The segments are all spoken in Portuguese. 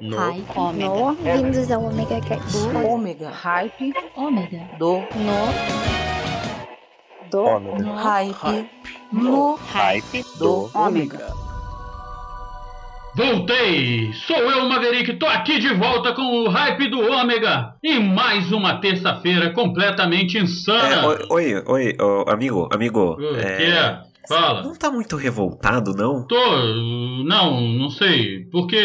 No. Hype. Ômega. No, vindos ao Omega Cast. Do ômega. Hype. Ômega. Do. No, do, Ômega. No. Hype. No. Hype Do. Ômega. Voltei! Sou eu, Maverick, tô aqui de volta com o hype do Ômega e mais uma terça-feira completamente É, insana. oi, oi, oi, ô, amigo, amigo. O é, que é? Fala. Não tá muito revoltado, não? Tô. Não, não sei. Por que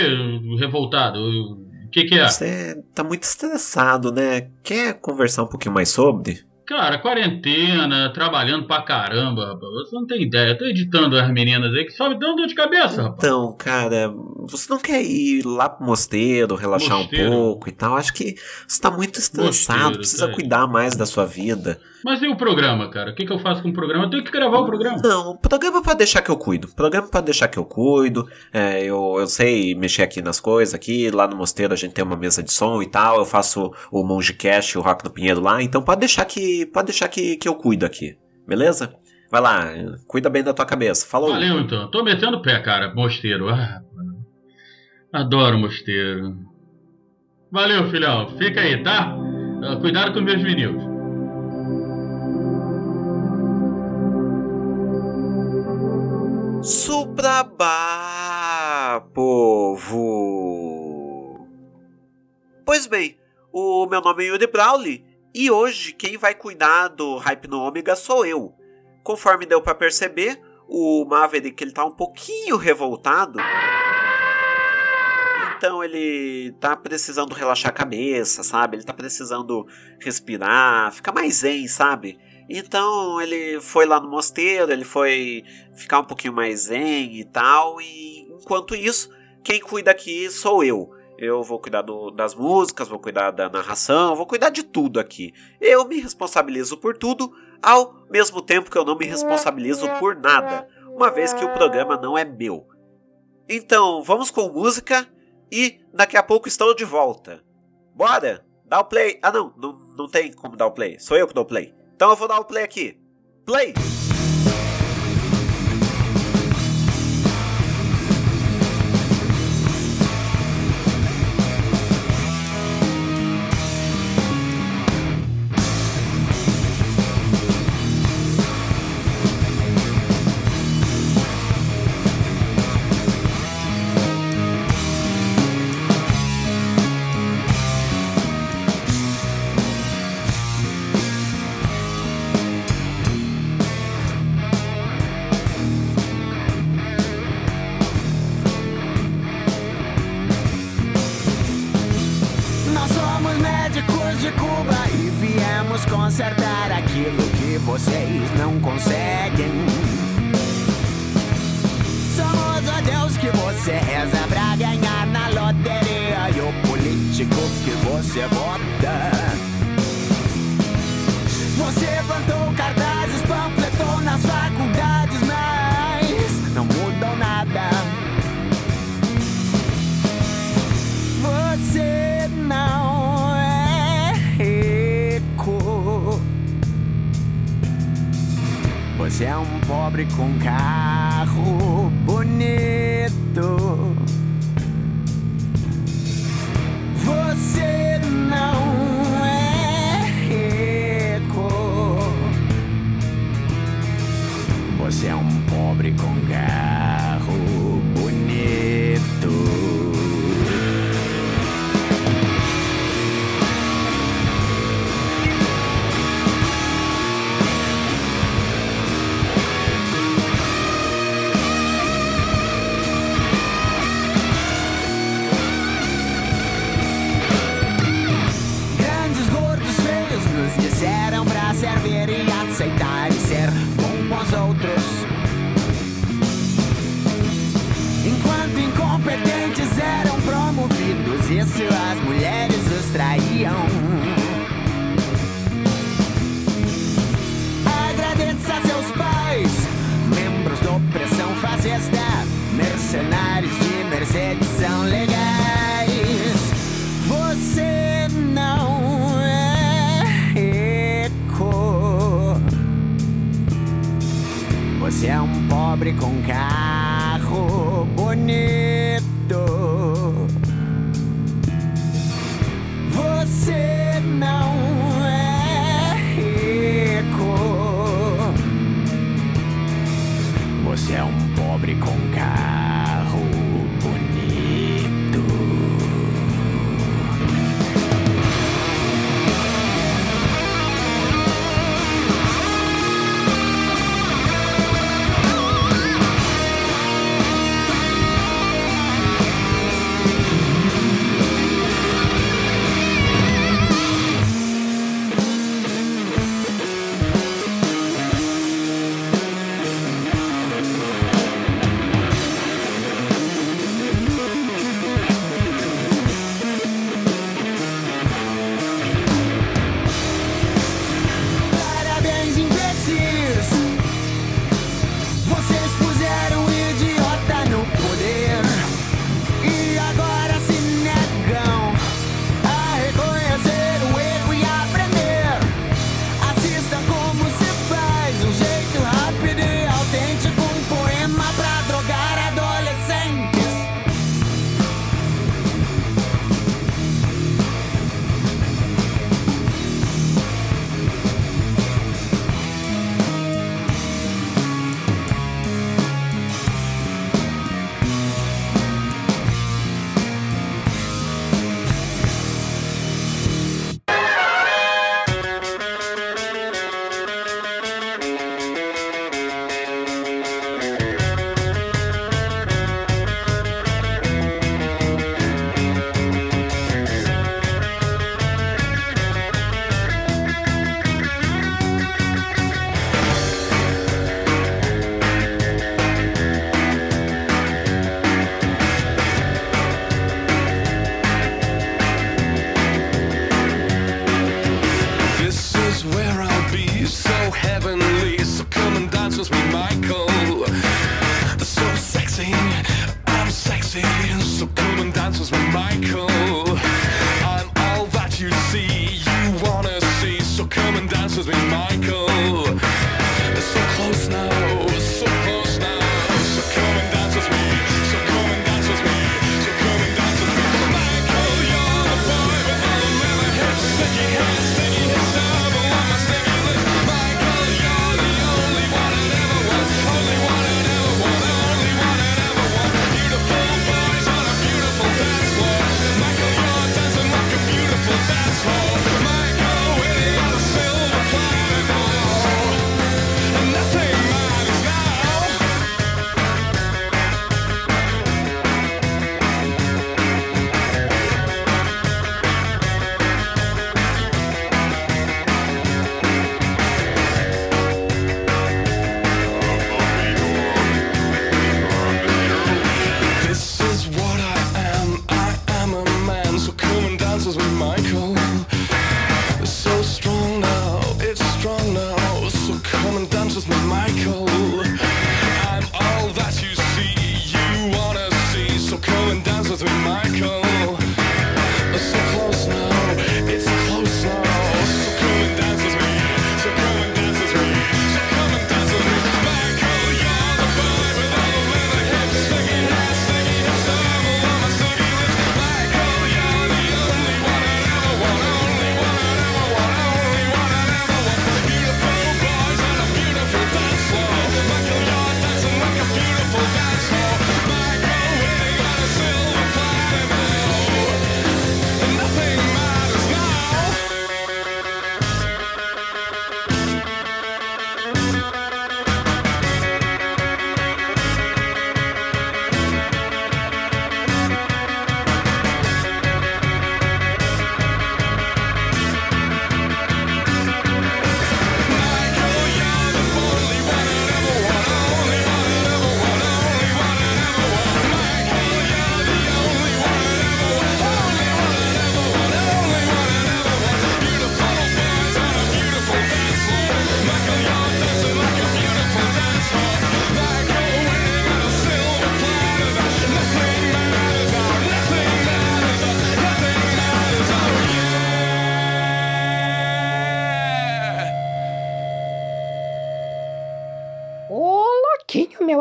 revoltado? O que, que é? Você tá muito estressado, né? Quer conversar um pouquinho mais sobre? Cara, quarentena, trabalhando pra caramba, rapaz. Você não tem ideia. Tô editando as meninas aí que só me dão dor de cabeça, rapaz. Então, cara, você não quer ir lá pro mosteiro, relaxar Mosteiro? um pouco e tal? Acho que você tá muito estressado, Mosteiro, precisa tá. cuidar mais da sua vida. Mas e o programa, cara? O que, que eu faço com o programa? Eu tenho que gravar o programa. Não, o programa pode deixar que eu cuido. O programa pode deixar que eu cuido. É, eu, eu sei mexer aqui nas coisas aqui. Lá no mosteiro a gente tem uma mesa de som e tal. Eu faço o Monge Cash e o Rock no Pinheiro lá. Então pode deixar que. Pode deixar que, que eu cuido aqui. Beleza? Vai lá, cuida bem da tua cabeça. Falou. Valeu então. Tô metendo o pé, cara. Mosteiro. Ah, adoro mosteiro. Valeu, filhão. Fica aí, tá? Ah, Cuidado com meus vinil. Suprabá, povo! Pois bem, o meu nome é Yuri Brawley e hoje quem vai cuidar do Hype no Ômega sou eu. Conforme deu pra perceber, o Maverick ele tá um pouquinho revoltado. Então ele tá precisando relaxar a cabeça, sabe? Ele tá precisando respirar, ficar mais zen, sabe? Então ele foi lá no mosteiro, ele foi ficar um pouquinho mais zen e tal. E enquanto isso, quem cuida aqui sou eu. Eu vou cuidar do- das músicas, vou cuidar da narração, vou cuidar de tudo aqui. Eu me responsabilizo por tudo, ao mesmo tempo que eu não me responsabilizo por nada, uma vez que o programa não é meu. Então, vamos com música e daqui a pouco estou de volta. Bora! Dá o play. Ah, não, não, não tem como dar o play. Sou eu que dou o play. Então eu vou dar o play aqui. Play! Não pobre com carro bonito.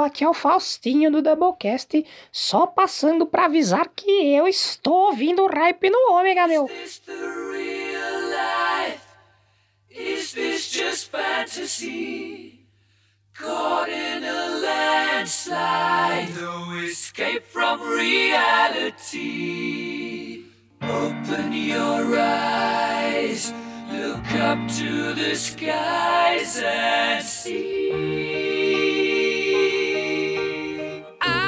aqui é o Faustinho do Doublecast, só passando para avisar que eu estou ouvindo o Ripe no Ômega, meu. Is this the real life? Is this just fantasy? Caught in a landslide, no escape from reality. Open your eyes, look up to the skies and see.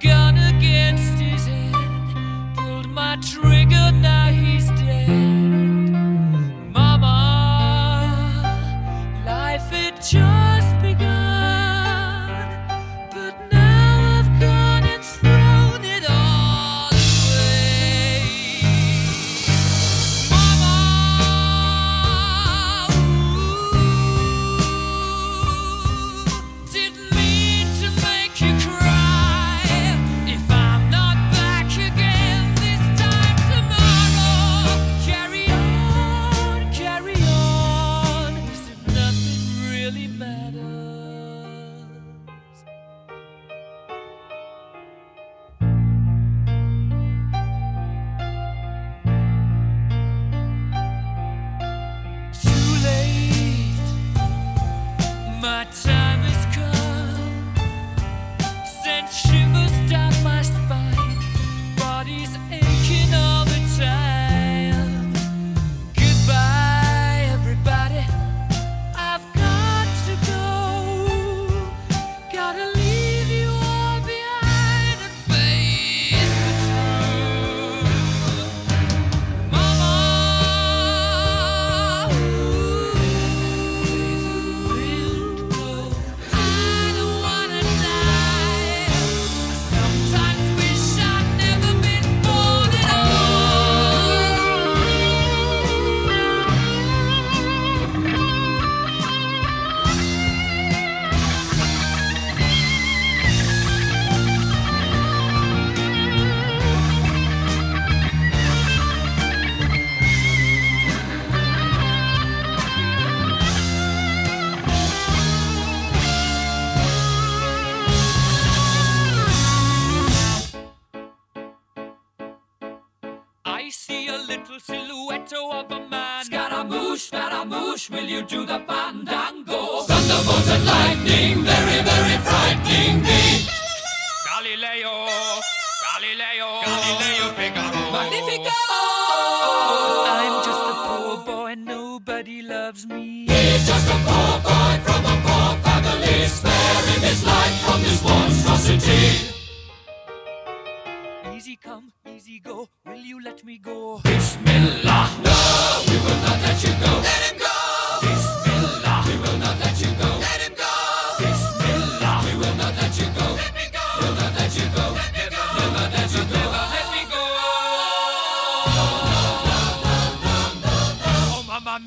gun against his head, pulled my trigger now. Scaramouche, will you do the fandango? Thunderbolt and lightning, very, very frightening me. Galileo, Galileo, Galileo Figaro. Magnifico! I'm just a poor boy, and nobody loves me. He's just a poor boy from a poor family, sparing his life from this monstrosity. Easy come, easy go, will you let me go?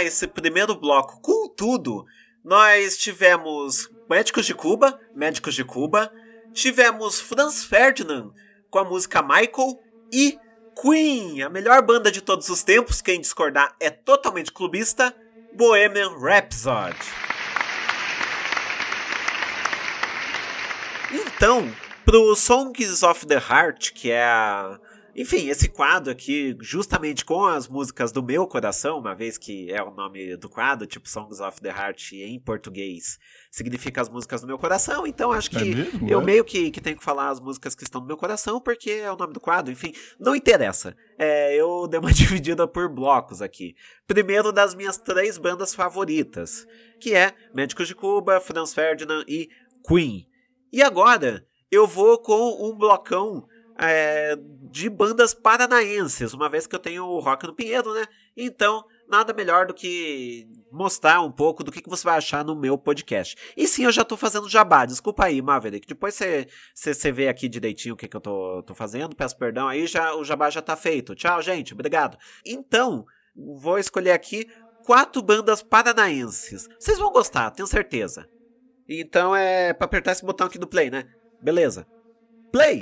Iniciar esse primeiro bloco com tudo, nós tivemos Médicos de Cuba, Médicos de Cuba, tivemos Franz Ferdinand com a música Michael e Queen, a melhor banda de todos os tempos, quem discordar é totalmente clubista, Bohemian Rhapsody. Então, pro Songs of the Heart, que é a... Enfim, esse quadro aqui, justamente com as músicas do meu coração, uma vez que é o nome do quadro, tipo Songs of the Heart em português, significa as músicas do meu coração, então acho que É mesmo? eu É? meio que, que tenho que falar as músicas que estão no meu coração, porque é o nome do quadro, enfim, não interessa. É, eu dei uma dividida por blocos aqui. Primeiro das minhas três bandas favoritas, que é Médicos de Cuba, Franz Ferdinand e Queen. E agora eu vou com um blocão é, de bandas paranaenses, uma vez que eu tenho o Rock no Pinheiro, né? Então, nada melhor do que mostrar um pouco do que, que você vai achar no meu podcast. E sim, eu já tô fazendo jabá, desculpa aí, Maverick. Depois você, vê aqui direitinho o que, que eu tô, tô fazendo, peço perdão aí, já, o jabá já tá feito. Tchau, gente, obrigado. Então, vou escolher aqui quatro bandas paranaenses. Vocês vão gostar, tenho certeza. Então é pra apertar esse botão aqui do play, né? Beleza. Play!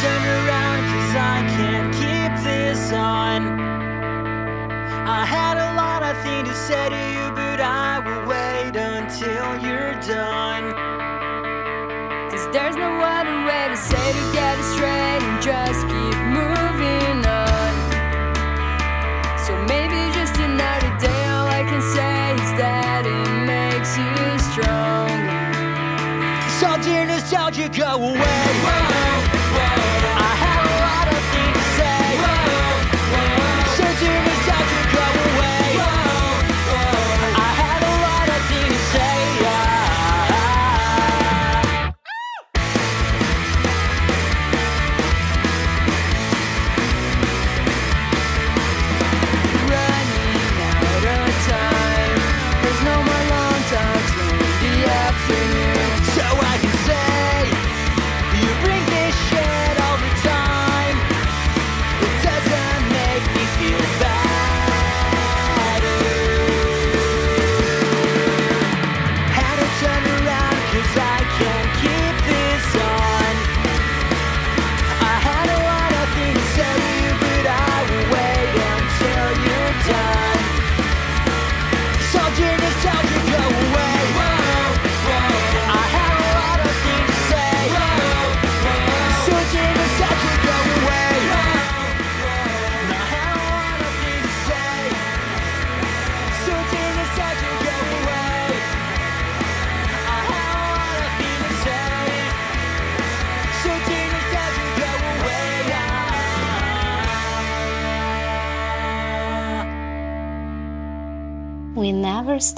Turn around cause I can't keep this on. I had a lot of things to say to you, but I will wait until you're done. Cause there's no other way to say to get it straight and just keep moving on. So maybe just another day, all I can say is that it makes you strong. Dear nostalgia, go away.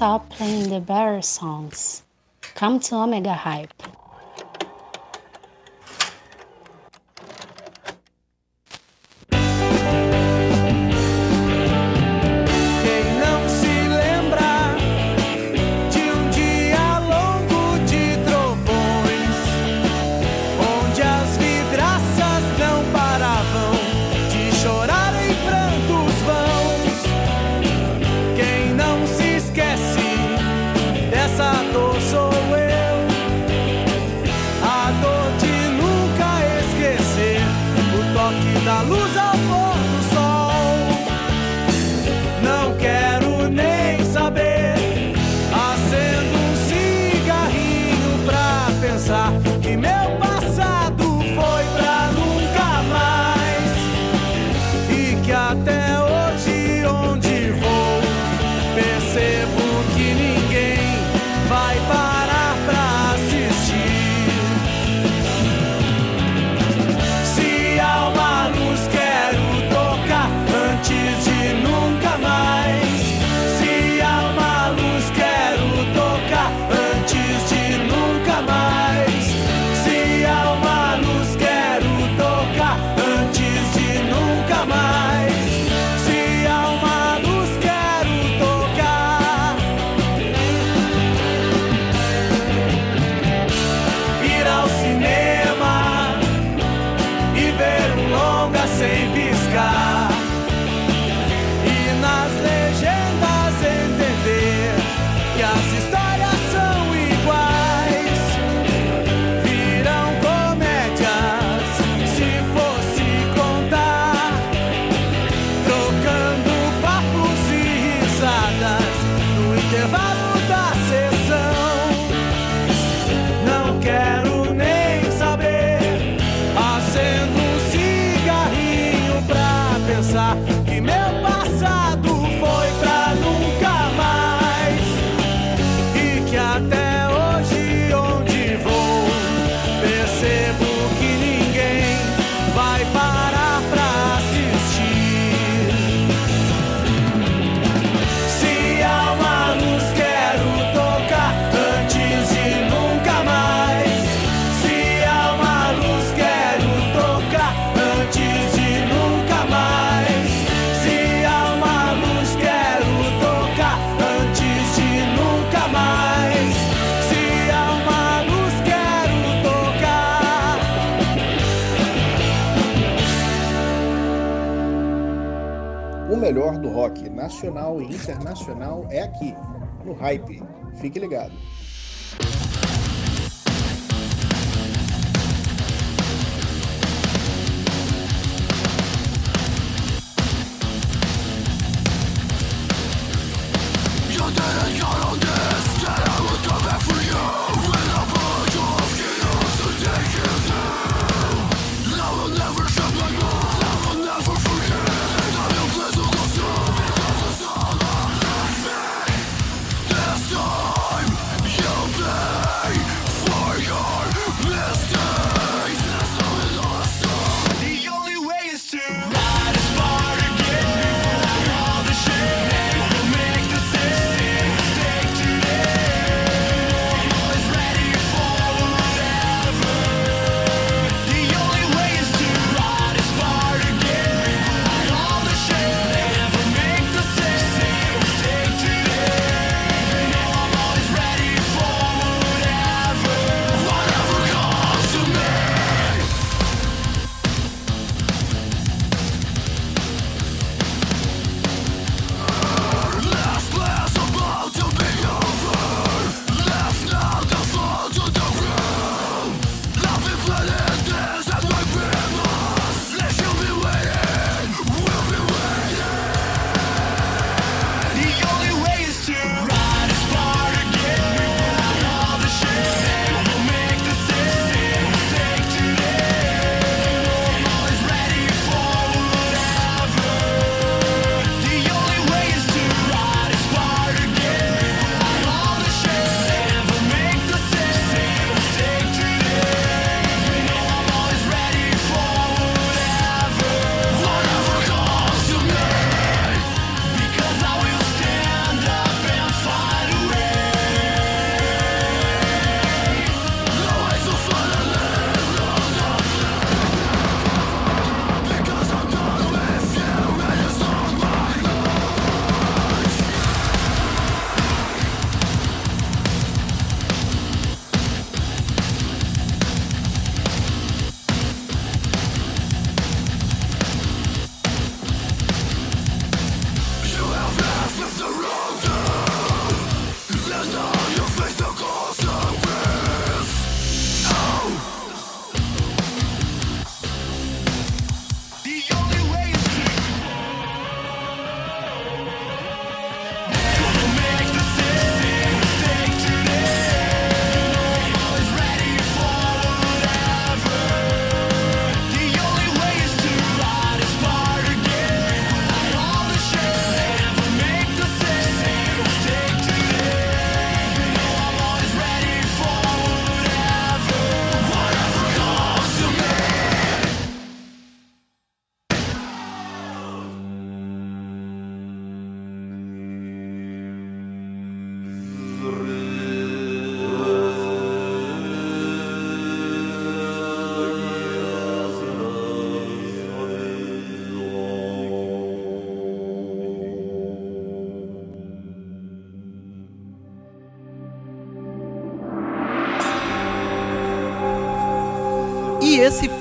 stop playing the better songs. Come to Omega Hype. melhor do rock nacional e internacional é aqui, no Hype. Fique ligado.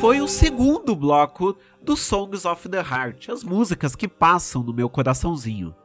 Foi o segundo bloco do Songs of the Heart, as músicas que passam no meu coraçãozinho.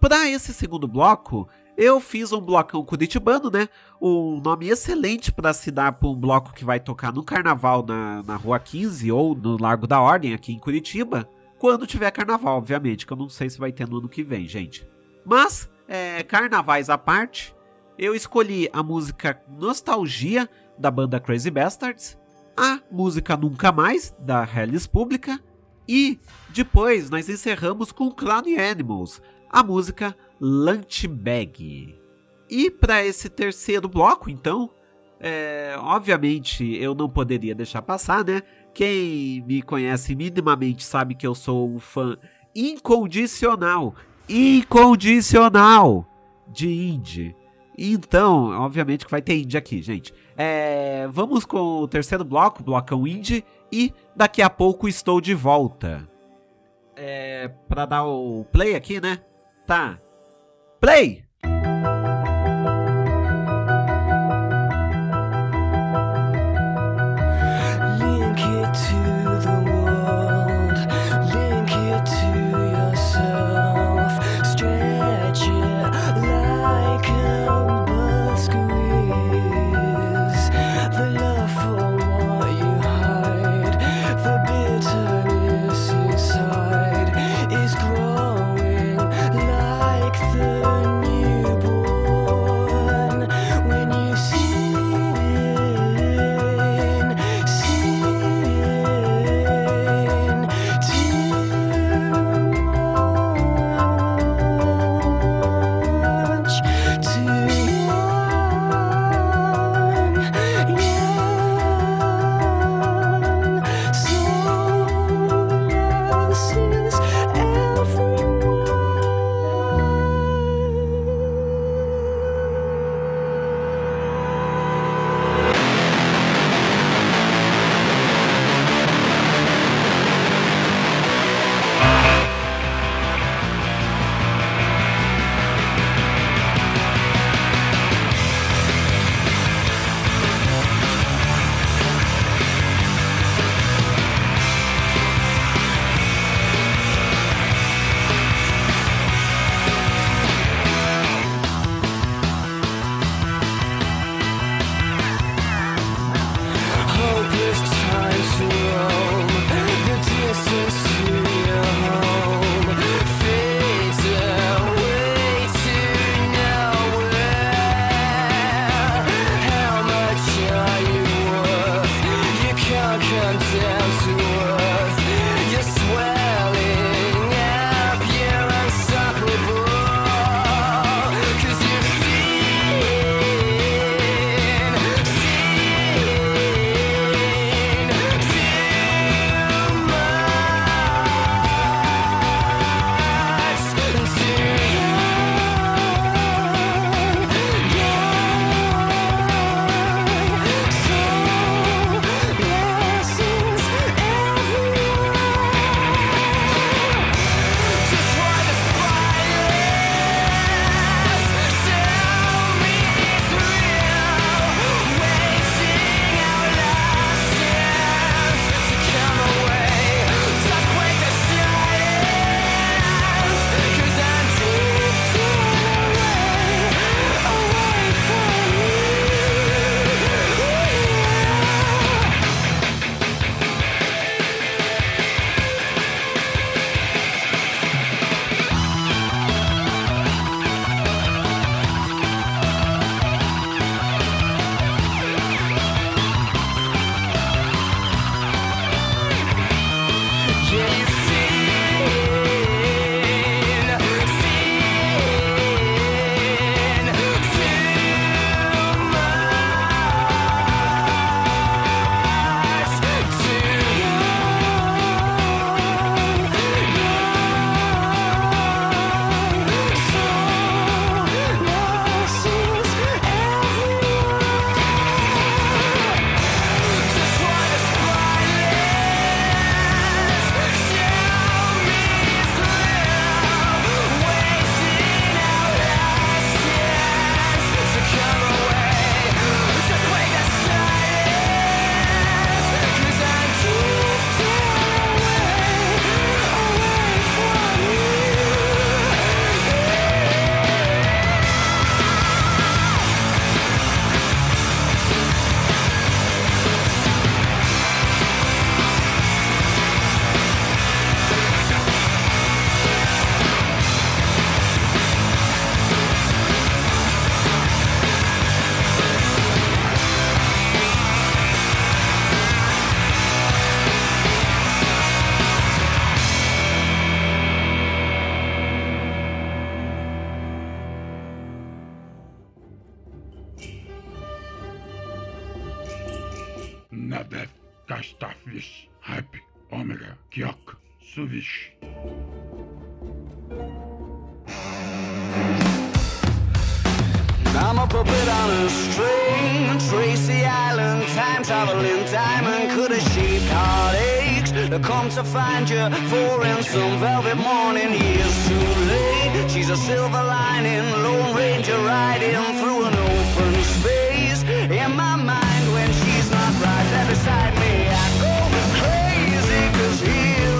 Para esse segundo bloco, eu fiz um blocão curitibano, né? Um nome excelente para se dar para um bloco que vai tocar no carnaval na, na Rua 15 ou no Largo da Ordem aqui em Curitiba. Quando tiver carnaval, obviamente, que eu não sei se vai ter no ano que vem, gente. Mas, é, carnavais à parte, eu escolhi a música Nostalgia da banda Crazy Bastards, a música Nunca Mais da Hellis Pública e depois nós encerramos com Clown Animals, a música Lunch Bag. E para esse terceiro bloco, então, é, obviamente eu não poderia deixar passar, né? Quem me conhece minimamente sabe que eu sou um fã incondicional, incondicional de indie. Então, obviamente que vai ter indie aqui, gente. É, vamos com o terceiro bloco, blocão indie, e daqui a pouco estou de volta. É, para dar o play aqui, né? Tá. Play! could have shaped heartaches to come to find you for in some velvet morning. Years too late, she's a silver lining, Lone Ranger riding through an open space. In my mind, when she's not right there beside me, I go crazy, cause here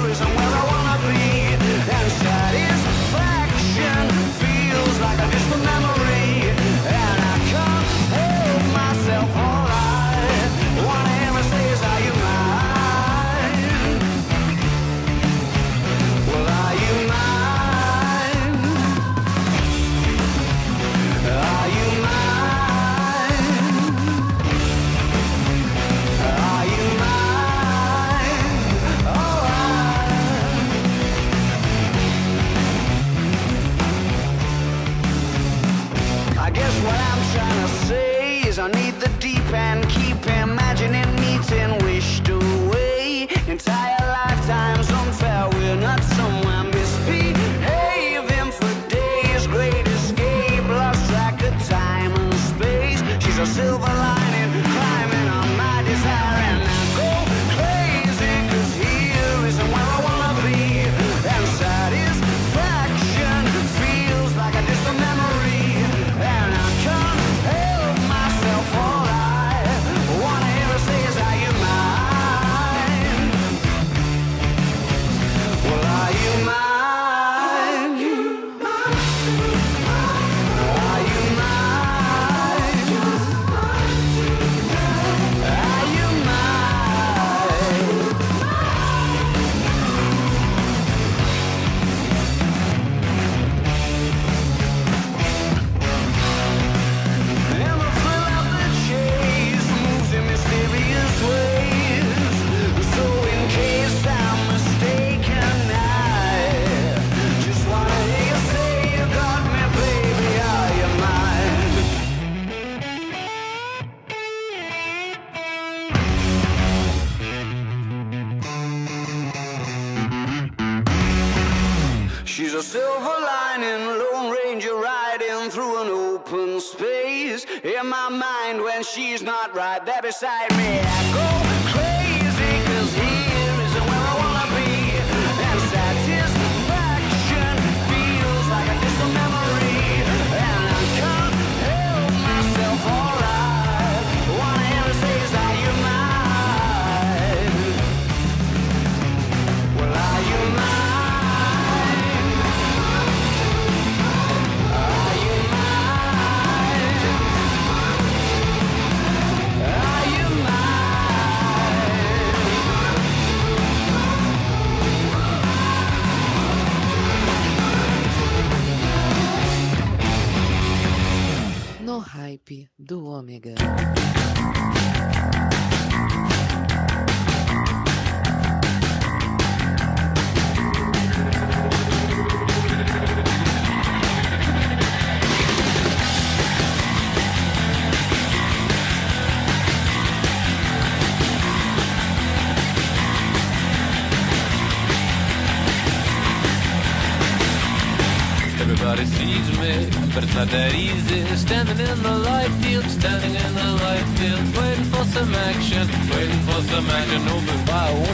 right there beside me.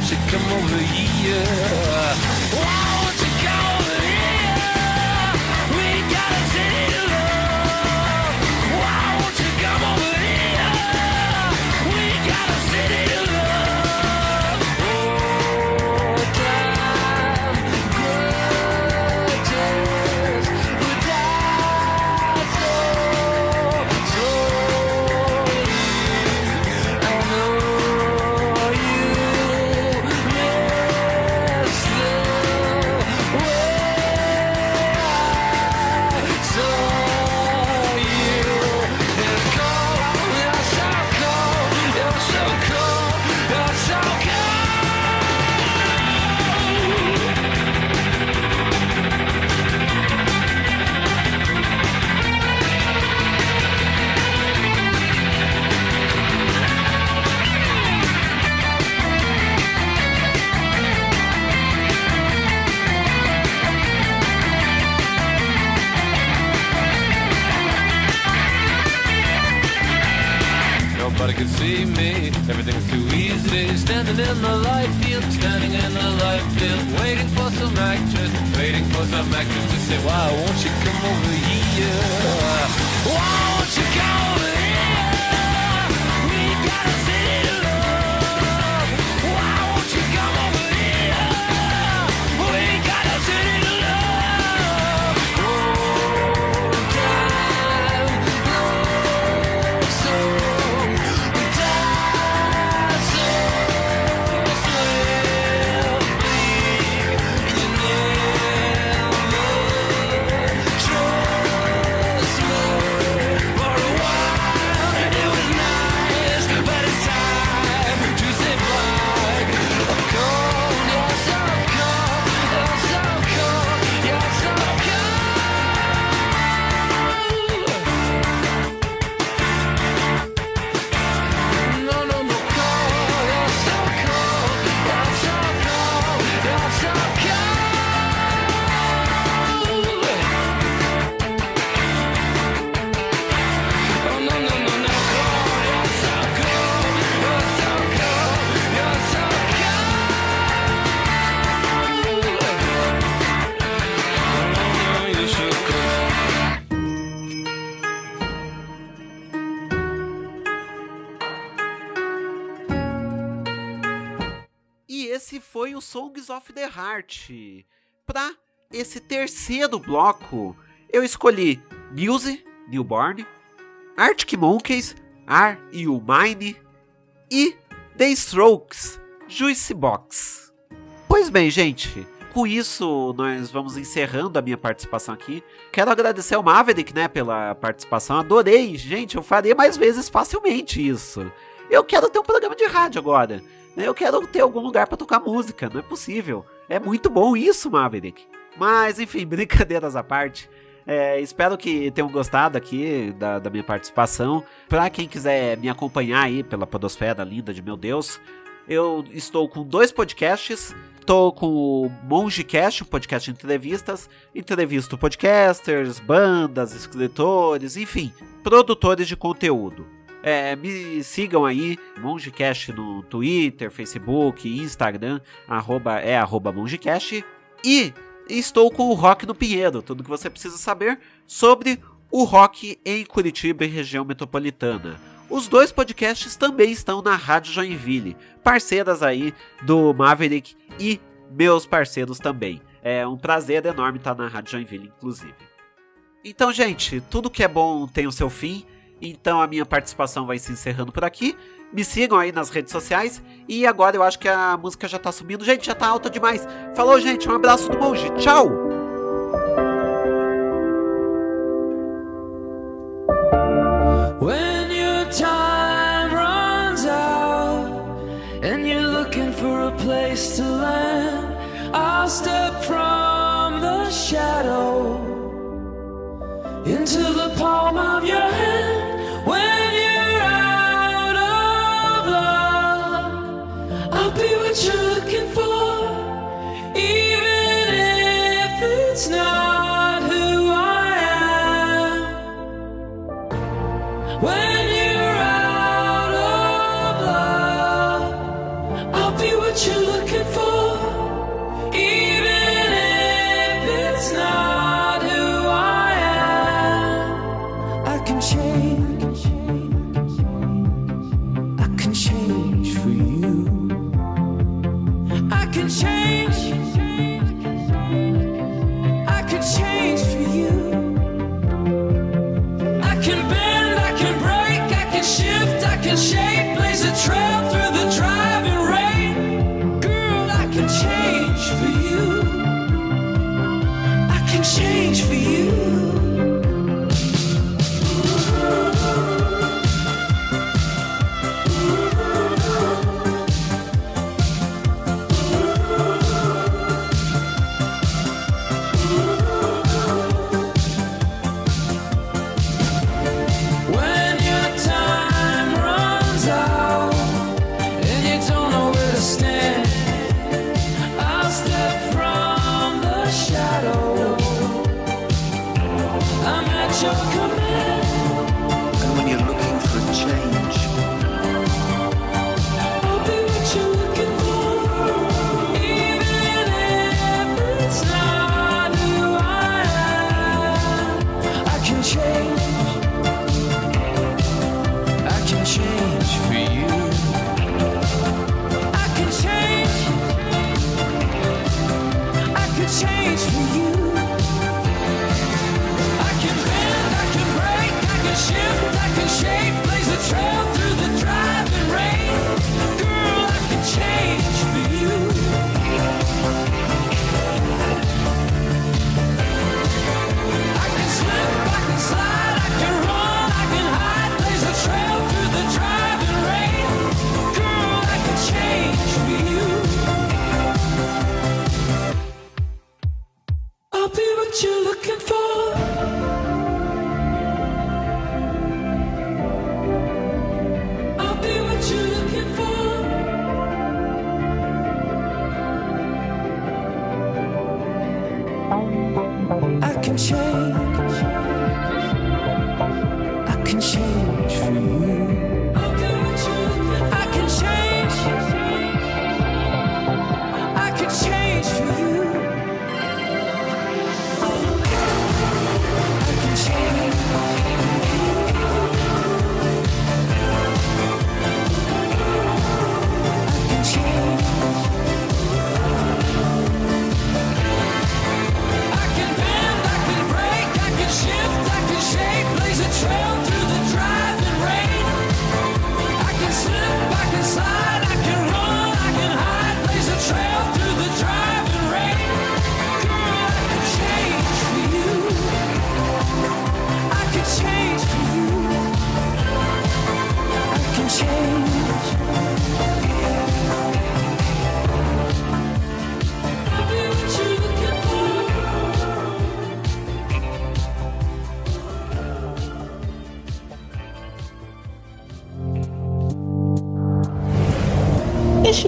She come over here. Songs of the Heart. Pra esse terceiro bloco, eu escolhi Muse, Newborn, Arctic Monkeys, Are You Mine e The Strokes, Juice Box. Pois bem, gente, com isso nós vamos encerrando a minha participação aqui. Quero agradecer ao Maverick, né, pela participação. Adorei, gente, eu faria mais vezes facilmente isso. Eu quero ter um programa de rádio agora. Eu quero ter algum lugar pra tocar música, não é possível. É muito bom isso, Maverick. Mas, enfim, brincadeiras à parte. É, espero que tenham gostado aqui da, da minha participação. Pra quem quiser me acompanhar aí pela podosfera linda de meu Deus, eu estou com dois podcasts. Estou com o Mongecast, um podcast de entrevistas. Entrevisto podcasters, bandas, escritores, enfim, produtores de conteúdo. É, me sigam aí, Mongecast no Twitter, Facebook, Instagram, arroba, é arroba Mongecast. E estou com o Rock no Pinheiro, tudo que você precisa saber sobre o rock em Curitiba e região metropolitana. Os dois podcasts também estão na Rádio Joinville, parceiras aí do Maverick e meus parceiros também. É um prazer enorme estar na Rádio Joinville, inclusive. Então, gente, tudo que é bom tem o seu fim. Então a minha participação vai se encerrando por aqui. Me sigam aí nas redes sociais. E agora eu acho que a música já tá subindo. Gente, já tá alta demais. Falou, gente. Um abraço do monge. Tchau! When your time runs out and you're looking for a place to land, I'll step from the shadow into the